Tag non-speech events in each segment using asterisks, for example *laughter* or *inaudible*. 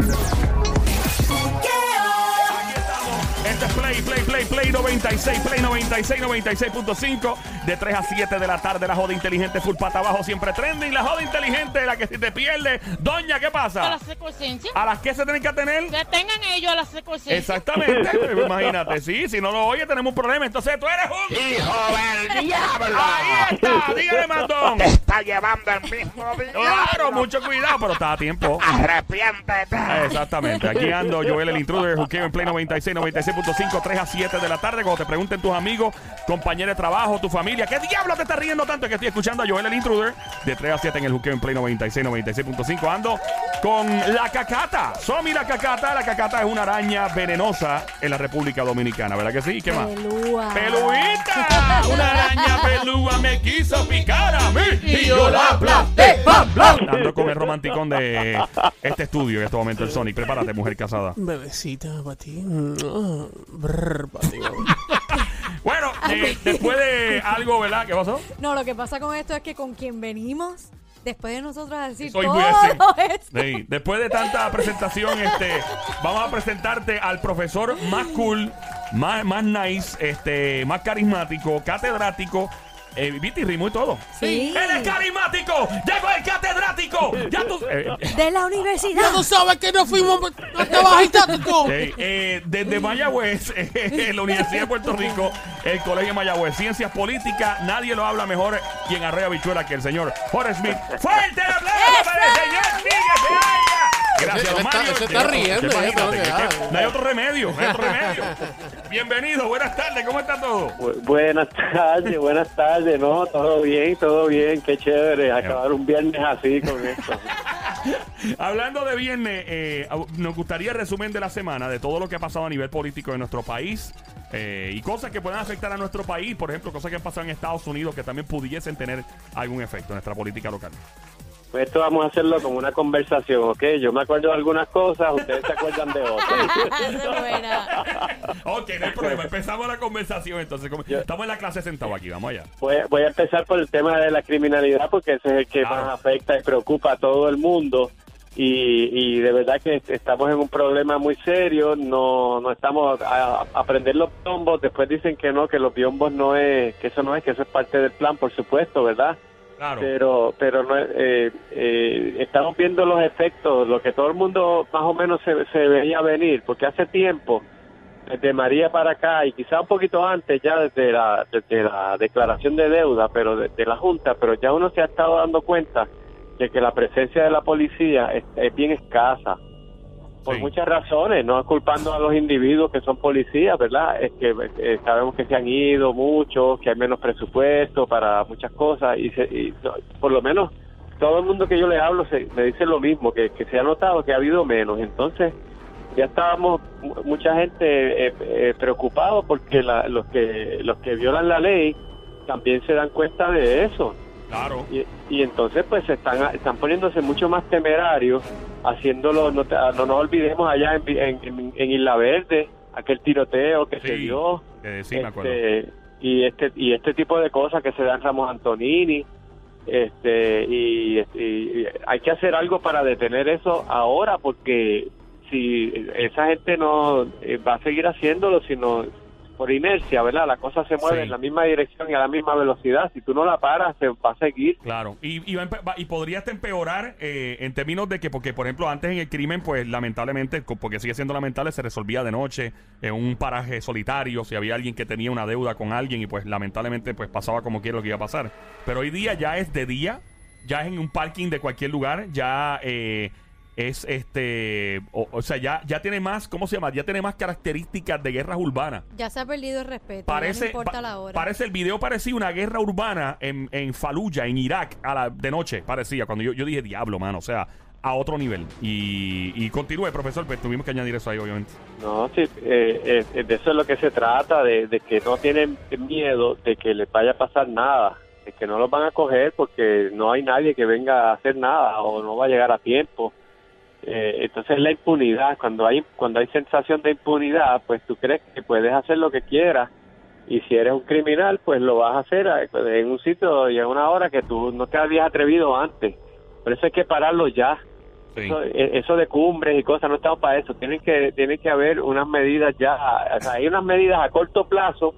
Aquí Este es Play, Play, Play, Play 96, Play 96, 96.5. De 3 a 7 de la tarde, la joda inteligente, full pata abajo, siempre trending. La joda inteligente, la que si te pierde. Doña, ¿qué A pasa? ¿A las que se tienen que atener? Que tengan ellos a la secuencia. Exactamente, *laughs* imagínate, sí, si no lo oye tenemos un problema, entonces tú eres un... ¡Hijo del *laughs* diablo! Ahí está, dígale Matón. Te está llevando el mismo diablo. Claro, mucho cuidado, pero está a tiempo. Arrepiéntete. Exactamente, aquí ando Joel el Intruder, Juqueo en Play 96, 96.5, 3 a 7 de la tarde, cuando te pregunten tus amigos, compañeros de trabajo, tu familia, ¿qué diablo te está riendo tanto que estoy escuchando a Joel el Intruder? De 3 a 7 en el Juqueo en Play 96, 96.5, ando con la cacata, Somi la cacata, la cacata es una araña venenosa en la República Dominicana, ¿verdad que sí? ¿Qué más? Pelúa. ¡Peluita! *laughs* Una araña pelúa me quiso picar a mí y yo la aplasté. Ando con el romanticón de este estudio en este momento, el Sonic. Prepárate, mujer casada. Bebecita, para ti. Mm, brr, pa' ti. *laughs* Bueno, eh, después de algo, ¿verdad? ¿Qué pasó? No, lo que pasa con esto es que con quien venimos, después de nosotros decir Soy todo muy así. esto. Sí, Después de tanta presentación, este, vamos a presentarte al profesor más cool, más, más nice, este, más carismático, catedrático. Eh, ¿Viste? Y rimó y todo. Sí. ¡Él es carismático! ¡Llegó el catedrático! ¡Ya tú! eh, eh, *laughs* De la universidad. Ya tú sabes que no fuimos hasta bajita, Tico. Sí, eh, desde Mayagüez, *laughs* eh, la Universidad de Puerto Rico, el Colegio de Mayagüez, Ciencias Políticas, nadie lo habla mejor quien arrea bichuela que el señor Jorge Smith. ¡Fuerte el aplauso para el señor Miguel! Gracias, don Mario. ese está riendo, eh. No hay otro remedio, no hay otro remedio. Bienvenido, buenas tardes, ¿cómo está todo? Bu- Buenas tardes, buenas tardes, no, todo bien, todo bien, qué chévere, acabar un viernes así con esto. *laughs* Hablando de viernes, eh, nos gustaría el resumen de la semana de todo lo que ha pasado a nivel político en nuestro país eh, y cosas que puedan afectar a nuestro país, por ejemplo, cosas que han pasado en Estados Unidos que también pudiesen tener algún efecto en nuestra política local. Pues esto vamos a hacerlo como una conversación, ¿ok? Yo me acuerdo de algunas cosas, ustedes se acuerdan de otras. *laughs* Buena. ok, no hay problema. Empezamos la conversación entonces. Estamos en la clase sentados aquí, vamos allá. Voy, voy a empezar por el tema de la criminalidad porque ese es el que Claro. más afecta y preocupa a todo el mundo. Y, y de verdad que estamos en un problema muy serio, no, no estamos a, a prender los biombos, después dicen que no, que los biombos no es, que eso no es, que eso es parte del plan, por supuesto, ¿verdad? Pero pero no eh, eh, estamos viendo los efectos lo que todo el mundo más o menos se, veía venir porque hace tiempo desde María para acá y quizá un poquito antes ya desde la desde la declaración de deuda pero desde la junta pero ya uno se ha estado dando cuenta de que la presencia de la policía es bien escasa por Sí. muchas razones, no culpando a los individuos que son policías, ¿verdad? Es que eh, sabemos que se han ido muchos, que hay menos presupuesto para muchas cosas y, se- y no, por lo menos todo el mundo que yo le hablo se, me dice lo mismo, que, que se ha notado que ha habido menos. Entonces ya estábamos mu- mucha gente eh, eh, preocupados porque la- los que los que violan la ley también se dan cuenta de eso. Claro. Y, y entonces pues están están poniéndose mucho más temerarios, haciéndolo, no, te- no nos olvidemos allá en, en, en- Isla Verde, aquel tiroteo que se dio. eh, sí, me acuerdo. este, y este y este tipo de cosas que se dan Ramos Antonini este y, y hay que hacer algo para detener eso ahora porque si esa gente no eh, va a seguir haciéndolo sino por inercia, ¿verdad? La cosa se mueve Sí. en la misma dirección y a la misma velocidad. Si tú no la paras, se va a seguir. Claro, y, y, va a empe- va- y podría hasta empeorar eh, en términos de que, porque por ejemplo antes en el crimen, pues lamentablemente, porque sigue siendo lamentable, se resolvía de noche en un paraje solitario, si había alguien que tenía una deuda con alguien y pues lamentablemente pues pasaba como quiera lo que iba a pasar. Pero hoy día ya es de día, ya es en un parking de cualquier lugar, ya eh, es este, o, o sea, ya, ya tiene más, ¿cómo se llama? Ya tiene más características de guerras urbanas. Ya se ha perdido el respeto. Parece, no importa pa- la hora. parece el video parecía una guerra urbana en, en Fallujah, en Irak, a la, de noche, parecía. Cuando yo, yo dije, diablo, mano, o sea, a otro nivel. Y, y continúe, profesor, pues tuvimos que añadir eso ahí, obviamente. No, sí, eh, eh, de eso es lo que se trata, de, de que no tienen miedo de que les vaya a pasar nada, de que no los van a coger porque no hay nadie que venga a hacer nada o no va a llegar a tiempo. Eh, entonces la impunidad, cuando hay cuando hay sensación de impunidad, pues tú crees que puedes hacer lo que quieras y si eres un criminal, pues lo vas a hacer a- en un sitio y a una hora que tú no te habías atrevido antes. Por eso hay que pararlo ya. Sí. Eso, eh, eso de cumbres y cosas, no estamos para eso. Tienen que, tienen que haber unas medidas ya, o sea, hay unas medidas a corto plazo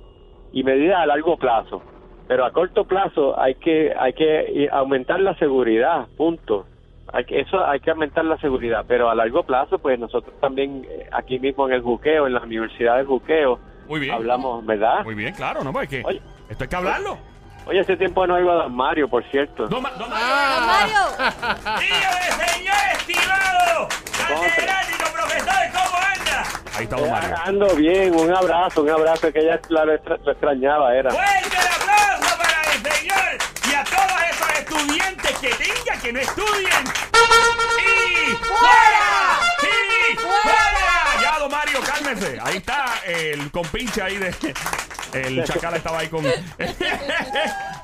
y medidas a largo plazo. Pero a corto plazo hay que, hay que aumentar la seguridad, punto. Hay que, eso hay que aumentar la seguridad, pero a largo plazo, pues nosotros también eh, aquí mismo en el Juqueo, en la Universidad del Juqueo, Muy bien. hablamos, ¿verdad? Muy bien, claro, no, pues es que Oye. esto hay que hablarlo. Oye, hace tiempo no iba a Don Mario, por cierto. Don Ma- Don Mario. Don Mario, *laughs* Dígame, señor estimado, catedrático, profesor, ¿cómo anda? Ahí está Don Mario. Ando bien, un abrazo, un abrazo que ella extra- lo extrañaba, era. Fuerte estudien. ¡Y fuera! ¡Y fuera! Ya, don Mario, cálmese. Ahí está el compinche ahí de... El chacal estaba ahí con... *laughs*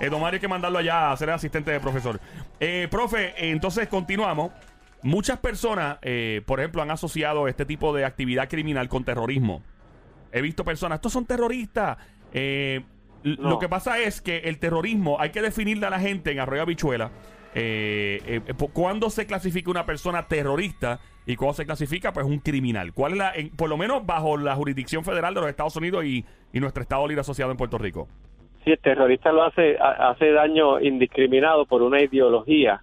Eh, don Mario hay que mandarlo allá a ser asistente de profesor. Eh, profe, entonces continuamos. Muchas personas, eh, por ejemplo, han asociado este tipo de actividad criminal con terrorismo. He visto personas, estos son terroristas. Eh, No. Lo que pasa es que el terrorismo hay que definirle a la gente en Arroyo Habichuela eh, eh, cuándo se clasifica una persona terrorista y cuándo se clasifica pues un criminal. ¿Cuál es la, en- por lo menos bajo la jurisdicción federal de los Estados Unidos y, y nuestro Estado Libre Asociado en Puerto Rico? Si el terrorista lo hace, ha- hace daño indiscriminado por una ideología,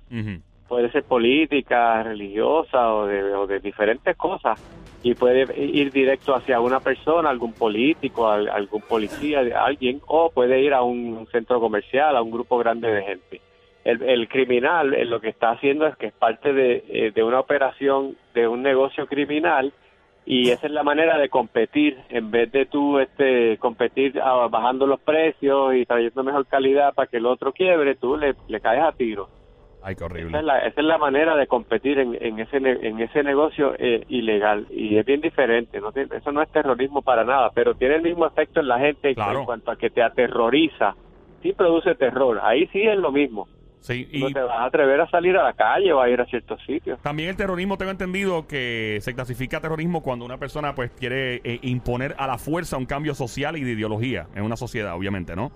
puede ser política, religiosa o de, o de diferentes cosas, y puede ir directo hacia una persona, algún político, al- algún policía, alguien, o puede ir a un centro comercial, a un grupo grande de gente. El, el criminal eh, lo que está haciendo es que es parte de, eh, de una operación, de un negocio criminal, y esa es la manera de competir. En vez de tú este competir ah, bajando los precios y trayendo mejor calidad para que el otro quiebre tú le, le caes a tiro. Ay, qué esa horrible. es la, esa es la manera de competir en, en ese en ese negocio eh, ilegal. Y es bien diferente no eso no es terrorismo para nada pero tiene el mismo efecto en la gente Claro. en cuanto a que te aterroriza. Sí produce terror ahí sí es lo mismo Sí, no te vas a atrever a salir a la calle o a ir a ciertos sitios también el terrorismo, tengo entendido que se clasifica terrorismo cuando una persona pues quiere eh, imponer a la fuerza un cambio social y de ideología en una sociedad, obviamente, ¿no?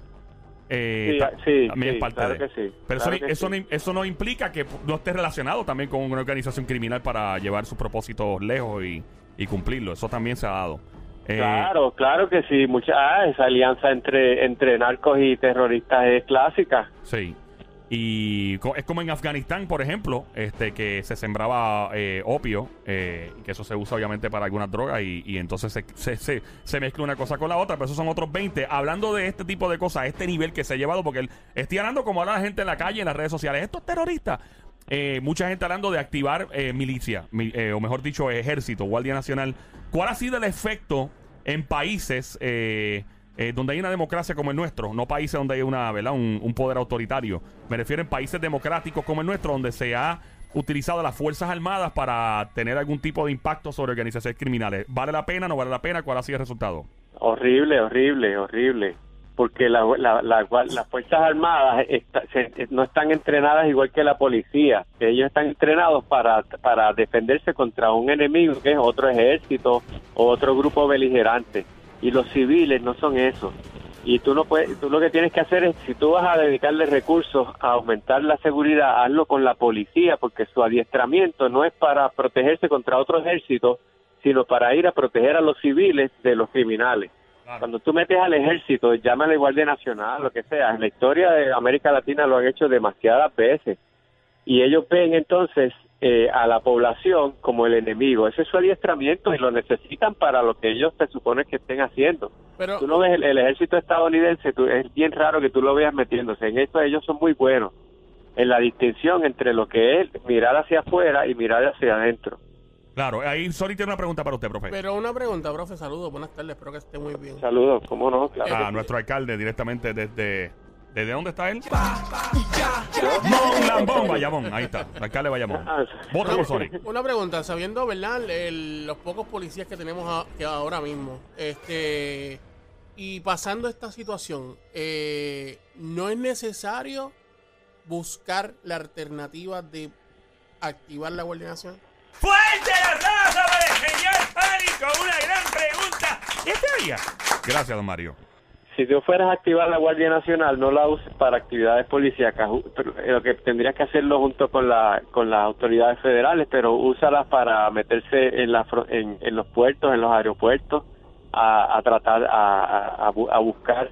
Eh, Sí, ta- sí, también sí, es parte claro de. que sí, Pero claro eso, que eso, no, eso no implica que no esté relacionado también con una organización criminal para llevar sus propósitos lejos y, y cumplirlo. Eso también se ha dado. Eh, claro claro que sí mucha ah, esa alianza entre entre narcos y terroristas es clásica Sí. Y es como en Afganistán, por ejemplo, este que se sembraba eh, opio, eh, que eso se usa obviamente para algunas drogas y, entonces se, se, se- se mezcla una cosa con la otra, pero esos son otros 20. Hablando de este tipo de cosas, este nivel que se ha llevado, porque el- estoy hablando como habla la gente en la calle, en las redes sociales, esto es terrorista. Eh, mucha gente hablando de activar eh, milicia, mi- o mejor dicho, ejército, Guardia Nacional. ¿Cuál ha sido el efecto en países eh, donde hay una democracia como el nuestro? No países donde hay una, ¿verdad? Un, poder autoritario. Me refiero en países democráticos como el nuestro, donde se ha utilizado las Fuerzas Armadas para tener algún tipo de impacto sobre organizaciones criminales. ¿Vale la pena? ¿No vale la pena? ¿Cuál ha sido el resultado? Horrible, horrible, horrible. Porque la- la- la- las Fuerzas Armadas no están entrenadas igual que la policía. Ellos están entrenados para, para defenderse contra un enemigo que es otro ejército o otro grupo beligerante. Y los civiles no son eso. Y tú, no puedes, tú lo que tienes que hacer es, si tú vas a dedicarle recursos a aumentar la seguridad, hazlo con la policía, porque su adiestramiento no es para protegerse contra otro ejército, sino para ir a proteger a los civiles de los criminales. Cuando tú metes al ejército, llama a la Guardia Nacional, lo que sea, en la historia de América Latina lo han hecho demasiadas veces. Y ellos ven entonces eh, a la población como el enemigo. Ese es su adiestramiento y lo necesitan para lo que ellos se supone que estén haciendo. Pero, Tú no ves el, el ejército estadounidense, tú- es bien raro que tú lo veas metiéndose. En eso ellos son muy buenos, en la distinción entre lo que es mirar hacia afuera y mirar hacia adentro. Claro, ahí Sony tiene una pregunta para usted, profe. pero una pregunta, profe, saludos, buenas tardes, espero que esté muy bien. Saludos, ¿cómo no? Claro a nuestro alcalde directamente desde... ¿Desde dónde está él? Mon Lambón, Bayamón. Ahí está, alcalde Bayamón. Ah, Vota por Sony. Una pregunta, sabiendo, ¿verdad? el- los pocos policías que tenemos a- que ahora mismo, este, y pasando esta situación, eh, ¿no es necesario buscar la alternativa de activar la Guardia Nacional? ¡Fuerte el aplauso para el señor Pánico! Una gran pregunta. ¿Qué te haría? Gracias, don Mario. Si tú fueras a activar la Guardia Nacional, no la uses para actividades policíacas. Eh, Lo que tendrías que hacerlo junto con la con las autoridades federales, pero úsalas para meterse en, la, en, en los puertos, en los aeropuertos, a, a tratar, a, a- a bu- a buscar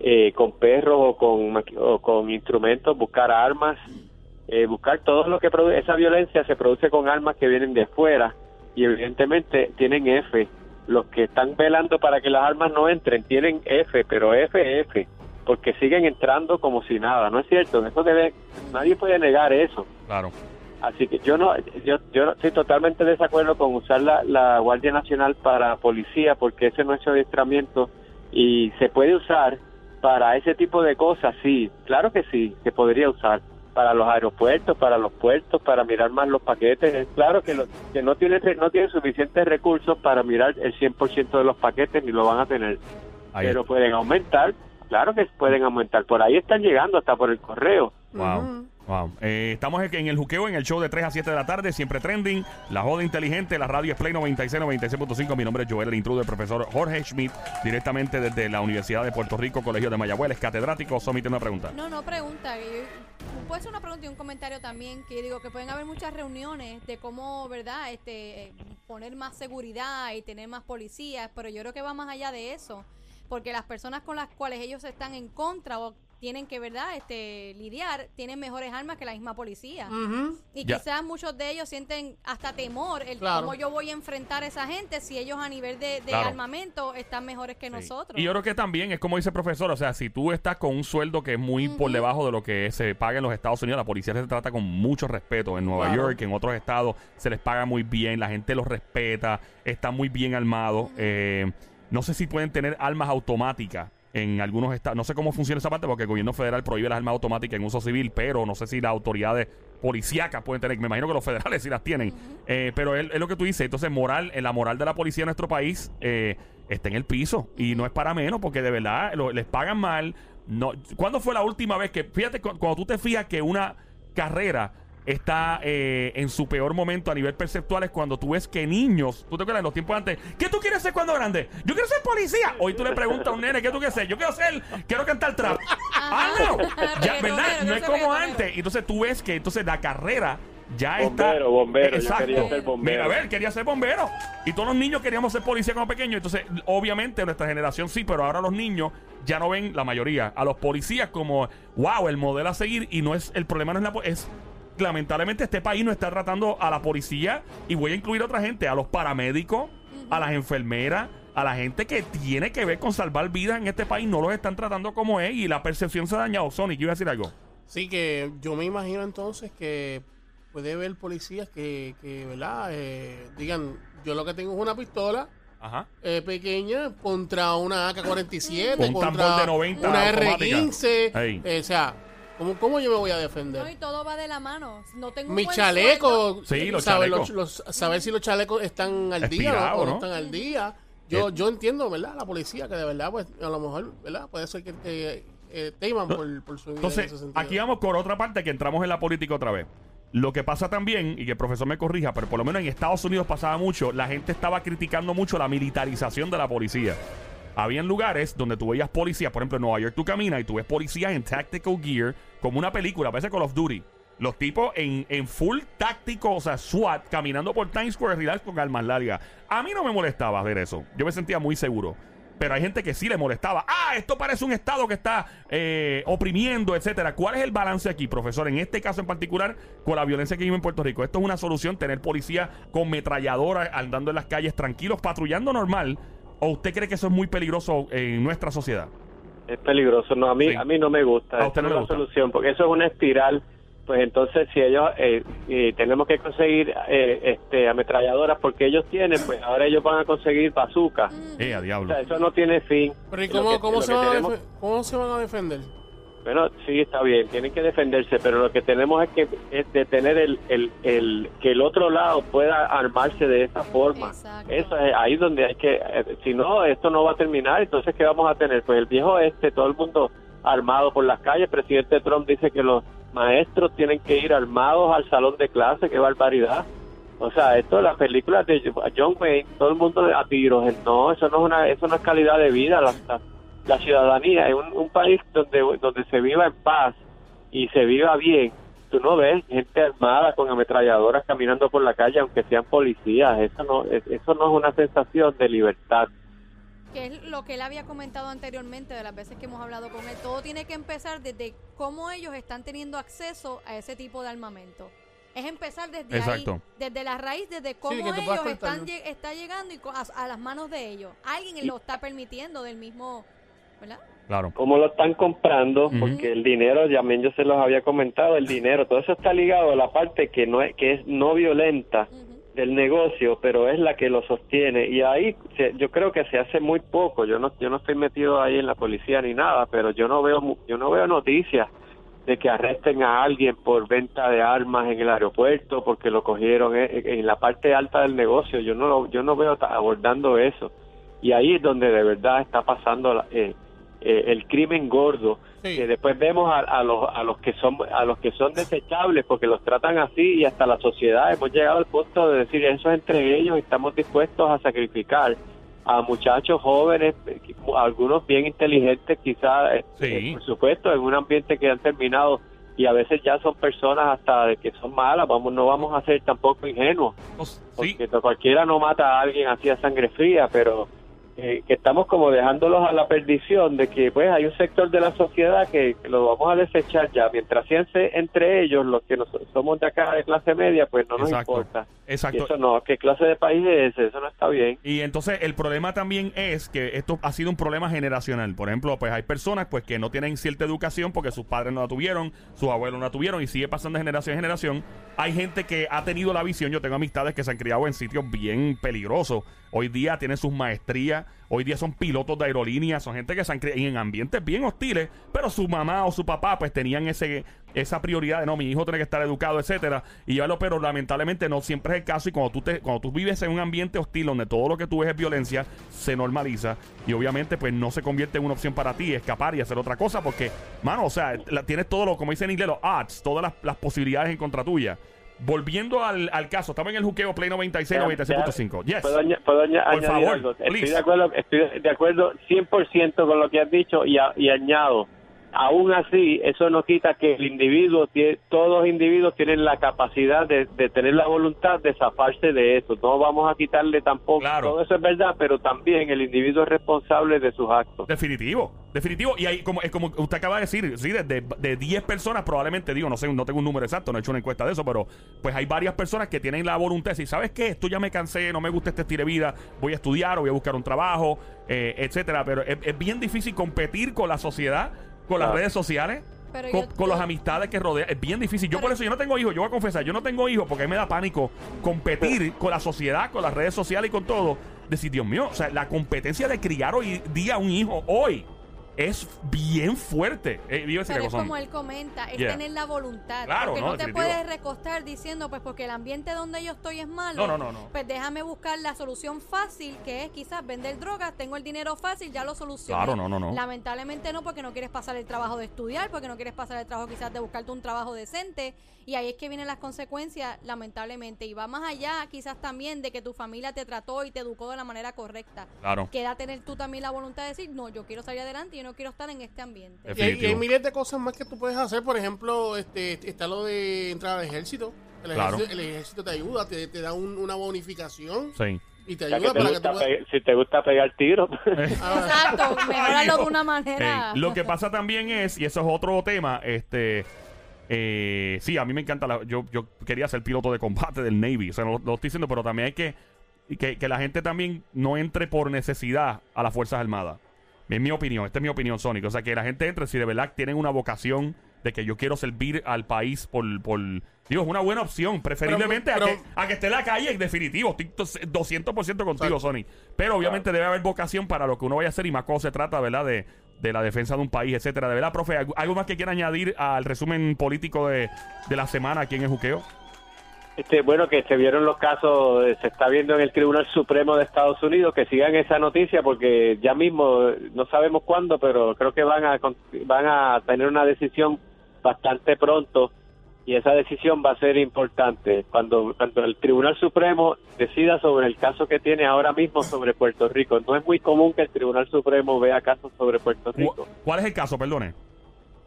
eh, con perros o con, o con instrumentos, buscar armas, eh, buscar todo lo que produce. Esa violencia se produce con armas que vienen de fuera y evidentemente tienen F. Los que están velando para que las armas no entren tienen F, pero F, F, porque siguen entrando como si nada, ¿no es cierto? Eso debe, nadie puede negar eso. Claro. Así que yo no, yo, yo estoy totalmente de desacuerdo con usar la, la Guardia Nacional para policía, porque ese no es su adiestramiento y se puede usar para ese tipo de cosas, sí, claro que sí, se podría usar para los aeropuertos, para los puertos, para mirar más los paquetes. Es claro que, lo- que no tiene no tiene suficientes recursos para mirar el 100% de los paquetes ni lo van a tener, Ahí pero pueden aumentar, claro que pueden aumentar. Por ahí están llegando hasta por el correo. Wow. Wow. Eh, estamos en el juqueo en el show de 3 a 7 de la tarde, siempre trending. La joda inteligente, la radio es Play 96, 96.5. Mi nombre es Joel, el intruder, profesor Jorge Schmidt, directamente desde la Universidad de Puerto Rico, Colegio de Mayagüez, es catedrático. Somite una pregunta. No, no, pregunta. Puede ser una pregunta y un comentario también, que digo que pueden haber muchas reuniones de cómo, ¿verdad? Este, eh, poner más seguridad y tener más policías, pero yo creo que va más allá de eso, porque las personas con las cuales ellos están en contra o tienen que, ¿verdad? Este, lidiar, tienen mejores armas que la misma policía. Y quizás muchos de ellos sienten hasta temor el Claro. cómo yo voy a enfrentar a esa gente si ellos a nivel de, de Claro. armamento están mejores que Sí. nosotros. Y yo creo que también es como dice el profesor, o sea, si tú estás con un sueldo que es muy por debajo de lo que se paga en los Estados Unidos, la policía se trata con mucho respeto. En Nueva Claro. York, en otros estados, se les paga muy bien, la gente los respeta, están muy bien armados. Eh, no sé si pueden tener armas automáticas en algunos estados. No sé cómo funciona esa parte porque el gobierno federal prohíbe las armas automáticas en uso civil, pero no sé si las autoridades policíacas pueden tener. Me imagino que los federales sí las tienen. Eh, pero es, es lo que tú dices. Entonces, moral, en la moral de la policía en nuestro país eh, está en el piso. Y no es para menos porque de verdad lo- les pagan mal. No, ¿Cuándo fue la última vez que, fíjate, cu- cuando tú te fijas que una carrera está eh, en su peor momento a nivel perceptual es cuando tú ves que niños, tú te acuerdas en los tiempos antes, ¿qué tú quieres ser cuando grande? Yo quiero ser policía. Hoy tú le preguntas a un nene, ¿qué tú quieres ser? Yo quiero ser, quiero cantar trap. ah, no. Ya, ¿verdad? No es como antes. Y Entonces tú ves que entonces la carrera ya está. Bombero, bombero, yo Exacto. quería ser bombero. Mira, a ver, quería ser bombero. Y todos los niños queríamos ser policía como pequeños. Entonces, obviamente, nuestra generación sí, pero ahora los niños ya no ven la mayoría a los policías como, wow, el modelo a seguir. Y no es, el problema no es la es lamentablemente este país no está tratando a la policía y voy a incluir a otra gente, a los paramédicos, a las enfermeras, a la gente que tiene que ver con salvar vidas en este país, no los están tratando como es y la percepción se ha dañado. Sonic, iba a decir algo. Sí, que yo me imagino entonces que puede haber policías que, que ¿verdad? Eh, digan, yo lo que tengo es una pistola Ajá. eh, pequeña contra una AK-47, Un contra tambor de 90 una automática. R-15. Ey. eh, o sea, ¿cómo, ¿cómo yo me voy a No, y defender? todo va de la mano. No tengo Mi chaleco, sueldo. Sí, los saber, chalecos. los- los- saber si los chalecos están al día o no, están al día. Yo, Eh. yo entiendo, ¿verdad? La policía que de verdad, pues, a lo mejor, ¿verdad? Puede ser que eh, eh, teman por, por su vida en ese Entonces, sentido. aquí vamos con otra parte que entramos en la política otra vez. Lo que pasa también, y que el profesor me corrija, pero por lo menos en Estados Unidos pasaba mucho, la gente estaba criticando mucho la militarización de la policía. Habían lugares donde tú veías policías, por ejemplo en Nueva York tú caminas y tú ves policías en tactical gear, como una película, parece Call of Duty. Los tipos en, en full táctico, o sea, SWAT, caminando por Times Square relax con armas largas. A mí no me molestaba ver eso. Yo me sentía muy seguro. Pero hay gente que sí le molestaba. Ah, esto parece un estado que está eh, oprimiendo, etcétera. ¿Cuál es el balance aquí, profesor? En este caso en particular, con la violencia que vive en Puerto Rico. ¿Esto es una solución, tener policía con metralladora andando en las calles tranquilos, patrullando normal? ¿O usted cree que eso es muy peligroso en nuestra sociedad? Es peligroso, no, a mí, Sí. a mí no me gusta, A usted no no la gusta. solución, porque eso es una espiral, pues entonces si ellos, eh, eh, tenemos que conseguir eh, este, ametralladoras porque ellos tienen, pues ahora ellos van a conseguir bazooka, Eh, a o diablo. sea, eso no tiene fin. Pero ¿y cómo, que- cómo se van a tenemos- cómo se van a defender? Bueno, sí, está bien, tienen que defenderse, pero lo que tenemos es que es detener el, el, el, que el otro lado pueda armarse de esa forma. Exacto. Eso es ahí donde hay que, eh, si no, esto no va a terminar, entonces ¿qué vamos a tener? Pues el viejo este, todo el mundo armado por las calles, presidente Trump dice que los maestros tienen que ir armados al salón de clase, qué barbaridad. O sea, esto, las películas de John Wayne, todo el mundo a tiros, no, eso no es una, eso no es calidad de vida, las, las- la ciudadanía, en un, un país donde, donde se viva en paz y se viva bien, tú no ves gente armada con ametralladoras caminando por la calle, aunque sean policías. Eso no, es- eso no es una sensación de libertad. que es lo que él había comentado anteriormente de las veces que hemos hablado con él. Todo tiene que empezar desde cómo ellos están teniendo acceso a ese tipo de armamento. Es empezar desde Exacto. ahí, desde la raíz, desde cómo ellos están está llegando y a las manos de ellos. Alguien lo está permitiendo del mismo, ¿verdad? Claro. cómo lo están comprando, porque el dinero, también yo se los había comentado, el dinero, todo eso está ligado a la parte que no es, que es no violenta del negocio, pero es la que lo sostiene y ahí se- yo creo que se hace muy poco. Yo no yo no estoy metido ahí en la policía ni nada, pero yo no veo mu- yo no veo noticias de que arresten a alguien por venta de armas en el aeropuerto porque lo cogieron en, en la parte alta del negocio. Yo no lo- yo no veo abordando eso y ahí es donde de verdad está pasando la- eh, eh, el crimen gordo Sí. que después vemos a, a los a los que son a los que son desechables porque los tratan así y hasta la sociedad hemos llegado al punto de decir eso es entre ellos y estamos dispuestos a sacrificar a muchachos jóvenes algunos bien inteligentes quizás eh, Sí. eh, por supuesto en un ambiente que han terminado y a veces ya son personas hasta de que son malas vamos no vamos a ser tampoco ingenuos Sí. porque cualquiera no mata a alguien así a sangre fría, pero eh, que estamos como dejándolos a la perdición de que pues hay un sector de la sociedad que, que lo vamos a desechar ya, mientras sean se- entre ellos los que nos- somos de acá de clase media, pues no nos Exacto. importa. Y Exacto. eso no, ¿qué clase de país es ese? Eso no está bien. Y entonces el problema también es que esto ha sido un problema generacional. Por ejemplo, pues hay personas pues que no tienen cierta educación porque sus padres no la tuvieron, sus abuelos no la tuvieron y sigue pasando de generación en generación. Hay gente que ha tenido la visión, yo tengo amistades que se han criado en sitios bien peligrosos. Hoy día tienen sus maestrías, hoy día son pilotos de aerolíneas, son gente que se han criado en ambientes bien hostiles, pero su mamá o su papá pues tenían ese esa prioridad de no, mi hijo tiene que estar educado, etcétera, y llevarlo, pero lamentablemente no siempre es el caso y cuando tú te, cuando tú vives en un ambiente hostil donde todo lo que tú ves es violencia, se normaliza y obviamente pues no se convierte en una opción para ti escapar y hacer otra cosa porque, mano, o sea, tienes todo lo, como dice en inglés, los odds, todas las posibilidades en contra tuya. Volviendo al, al caso, estamos en el juqueo Play 96, 96.5. Yes. ¿Puedo, puedo Por favor, algo? Estoy please. de acuerdo, estoy de acuerdo 100% con lo que has dicho y, a- y añado, aún así, eso no quita que el individuo, todos los individuos tienen la capacidad de, de tener la voluntad de zafarse de eso. No vamos a quitarle tampoco, Claro. todo eso es verdad, pero también el individuo es responsable de sus actos. Definitivo, definitivo. Y ahí, como, es como usted acaba de decir, sí, de, de, de 10 personas, probablemente, digo, no sé, no tengo un número exacto, no he hecho una encuesta de eso, pero pues hay varias personas que tienen la voluntad de decir, ¿sabes qué? Esto ya me cansé, no me gusta este estilo de vida, voy a estudiar o voy a buscar un trabajo, eh, etcétera. Pero es, es bien difícil competir con la sociedad, con las redes sociales. Pero Con, yo- con las amistades que rodean, es bien difícil. Yo por eso yo no tengo hijos, yo voy a confesar, yo no tengo hijos porque a mí me da pánico competir con la sociedad, con las redes sociales y con todo. Decir, Dios mío, o sea, la competencia de criar hoy día un hijo hoy es bien fuerte. Eh, iba a decir Pero algo, es como él comenta, es Yeah. tener la voluntad. Claro, porque no, no, te puedes recostar diciendo, pues porque el ambiente donde yo estoy es malo. No, no, no, no. Pues déjame buscar la solución fácil, que es quizás vender drogas, tengo el dinero fácil, ya lo solucioné. Claro, no, no, no. Lamentablemente no, porque no quieres pasar el trabajo de estudiar, porque no quieres pasar el trabajo quizás de buscarte un trabajo decente. Y ahí es que vienen las consecuencias, lamentablemente. Y va más allá quizás también de que tu familia te trató y te educó de la manera correcta. Claro. Queda tener tú también la voluntad de decir, no, yo quiero salir adelante y no quiero estar en este ambiente. Y hay, y Definitivo. hay miles de cosas más que tú puedes hacer. Por ejemplo, este está lo de entrar al ejército. El, Claro. ejército, el ejército te ayuda, te, te da un- una bonificación Sí. y te O sea, ayuda que te para que gusta tú puedas... pe- si te gusta pegar tiros. *laughs* Ah, Exacto, mejorarlo de una Ey, manera. lo que pasa también es, y eso es otro tema, este. Eh, sí, a mí me encanta. la- yo, yo quería ser piloto de combate del Navy. O sea, no lo estoy diciendo, pero también hay que, que. que la gente también no entre por necesidad a las Fuerzas Armadas. Es mi opinión, esta es mi opinión, Sonic. O sea, que la gente entre si de verdad tienen una vocación de que yo quiero servir al país por. por digo, es una buena opción. Preferiblemente Pero- a, que, a que esté en la calle, en definitivo. Estoy tos- 200% contigo. Sonic. Pero obviamente debe haber vocación para lo que uno vaya a hacer y más cuando se trata, ¿verdad? De, de la defensa de un país, etcétera. De verdad, profe, ¿algo- ¿algo más que quiera añadir al resumen político de, de la semana aquí en el Juqueo? Este, bueno, que se vieron los casos, eh, se está viendo en el Tribunal Supremo de Estados Unidos, que sigan esa noticia porque ya mismo, no sabemos cuándo, pero creo que van a, van a tener una decisión bastante pronto y esa decisión va a ser importante cuando, cuando el Tribunal Supremo decida sobre el caso que tiene ahora mismo sobre Puerto Rico. No es muy común que el Tribunal Supremo vea casos sobre Puerto Rico. ¿Cuál es el caso? Perdone.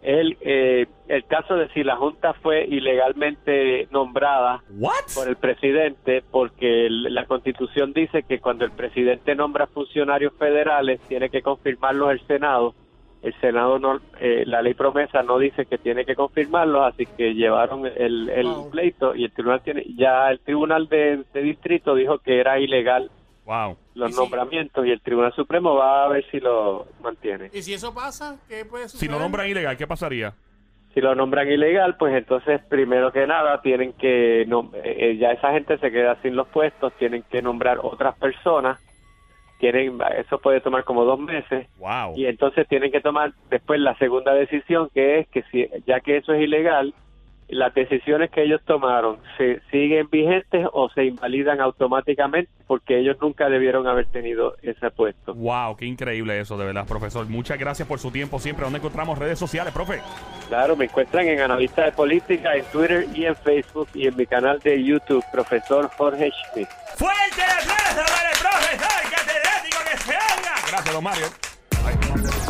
El, eh, el caso de si la Junta fue ilegalmente nombrada ¿What? por el presidente, porque el- la Constitución dice que cuando el presidente nombra funcionarios federales tiene que confirmarlos el Senado. El Senado no, eh, la ley promesa no dice que tiene que confirmarlos, así que llevaron el, el Wow. pleito y el tribunal tiene, ya el tribunal de, de distrito dijo que era ilegal Wow. los Y si- nombramientos y el tribunal supremo va a ver si lo mantiene. Y si eso pasa, ¿qué puede Si suceder? lo nombran ilegal, ¿qué pasaría? si lo nombran ilegal, pues entonces primero que nada tienen que nom- eh, ya esa gente se queda sin los puestos, tienen que nombrar otras personas, tienen eso puede tomar como dos meses Wow. y entonces tienen que tomar después la segunda decisión que es que si ya que eso es ilegal las decisiones que ellos tomaron se siguen vigentes o se invalidan automáticamente porque ellos nunca debieron haber tenido ese puesto. Wow, qué increíble eso, de verdad, profesor. Muchas gracias por su tiempo siempre. ¿Dónde encontramos redes sociales, profe? Claro, me encuentran en Analista de Política, en Twitter y en Facebook y en mi canal de YouTube, Profesor Jorge Schmidt. ¡Fuerte el aplauso para el profesor catedrático que se oiga! Gracias, don Mario. Ay.